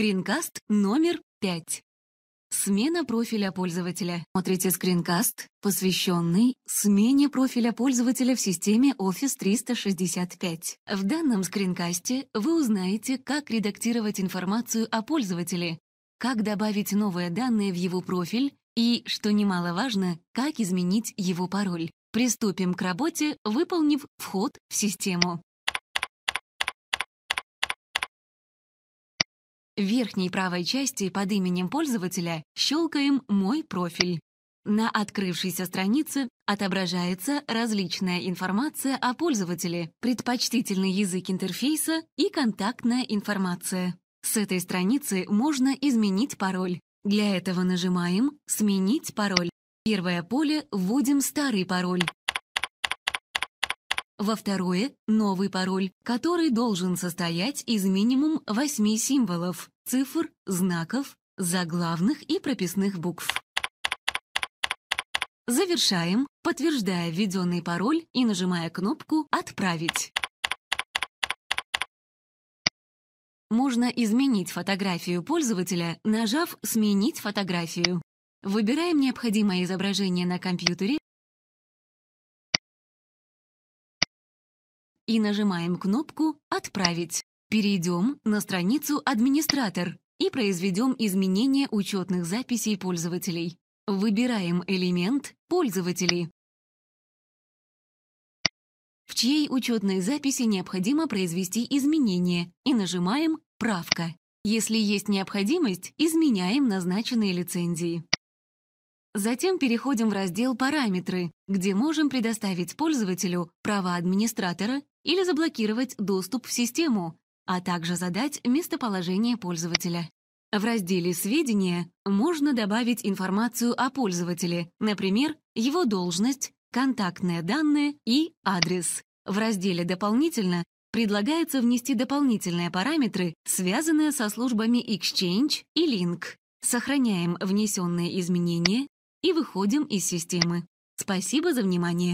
Скринкаст номер 5. Смена профиля пользователя. Смотрите скринкаст, посвященный смене профиля пользователя в системе Office 365. В данном скринкасте вы узнаете, как редактировать информацию о пользователе, как добавить новые данные в его профиль и, что немаловажно, как изменить его пароль. Приступим к работе, выполнив вход в систему. В верхней правой части под именем пользователя щелкаем «Мой профиль». На открывшейся странице отображается различная информация о пользователе, предпочтительный язык интерфейса и контактная информация. С этой страницы можно изменить пароль. Для этого нажимаем «Сменить пароль». Первое поле вводим старый пароль. Во второе — новый пароль, который должен состоять из минимум 8 символов, цифр, знаков, заглавных и прописных букв. Завершаем, подтверждая введенный пароль и нажимая кнопку «Отправить». Можно изменить фотографию пользователя, нажав «Сменить фотографию». Выбираем необходимое изображение на компьютере и нажимаем кнопку «Отправить». Перейдем на страницу «Администратор» и произведем изменение учетных записей пользователей. Выбираем элемент «Пользователи», в чьей учетной записи необходимо произвести изменения, и нажимаем «Правка». Если есть необходимость, изменяем назначенные лицензии. Затем переходим в раздел «Параметры», где можем предоставить пользователю права администратора или заблокировать доступ в систему, а также задать местоположение пользователя. В разделе «Сведения» можно добавить информацию о пользователе, например, его должность, контактные данные и адрес. В разделе «Дополнительно» предлагается внести дополнительные параметры, связанные со службами Exchange и Link. Сохраняем внесенные изменения и выходим из системы. Спасибо за внимание.